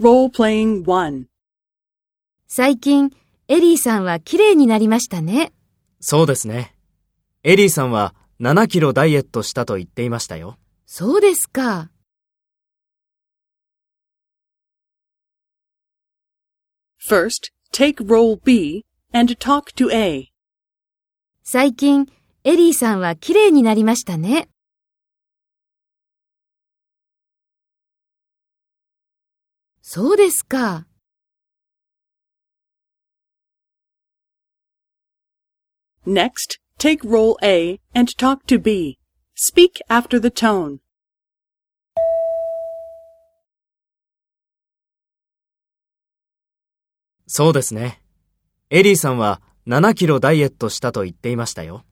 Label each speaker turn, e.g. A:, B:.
A: 1.
B: 最近、エリーさんは綺麗になりましたね。
C: そうですね。エリーさんは7キロダイエットしたと言っていましたよ。
B: そうですか。
A: First, take role B and talk to A.
B: 最近、エリーさんは綺麗になりましたね。そうですか。
A: Next, take role A and talk to B. Speak after the tone.
C: そうですね。エリーさんは7キロダイエットしたと言っていましたよ。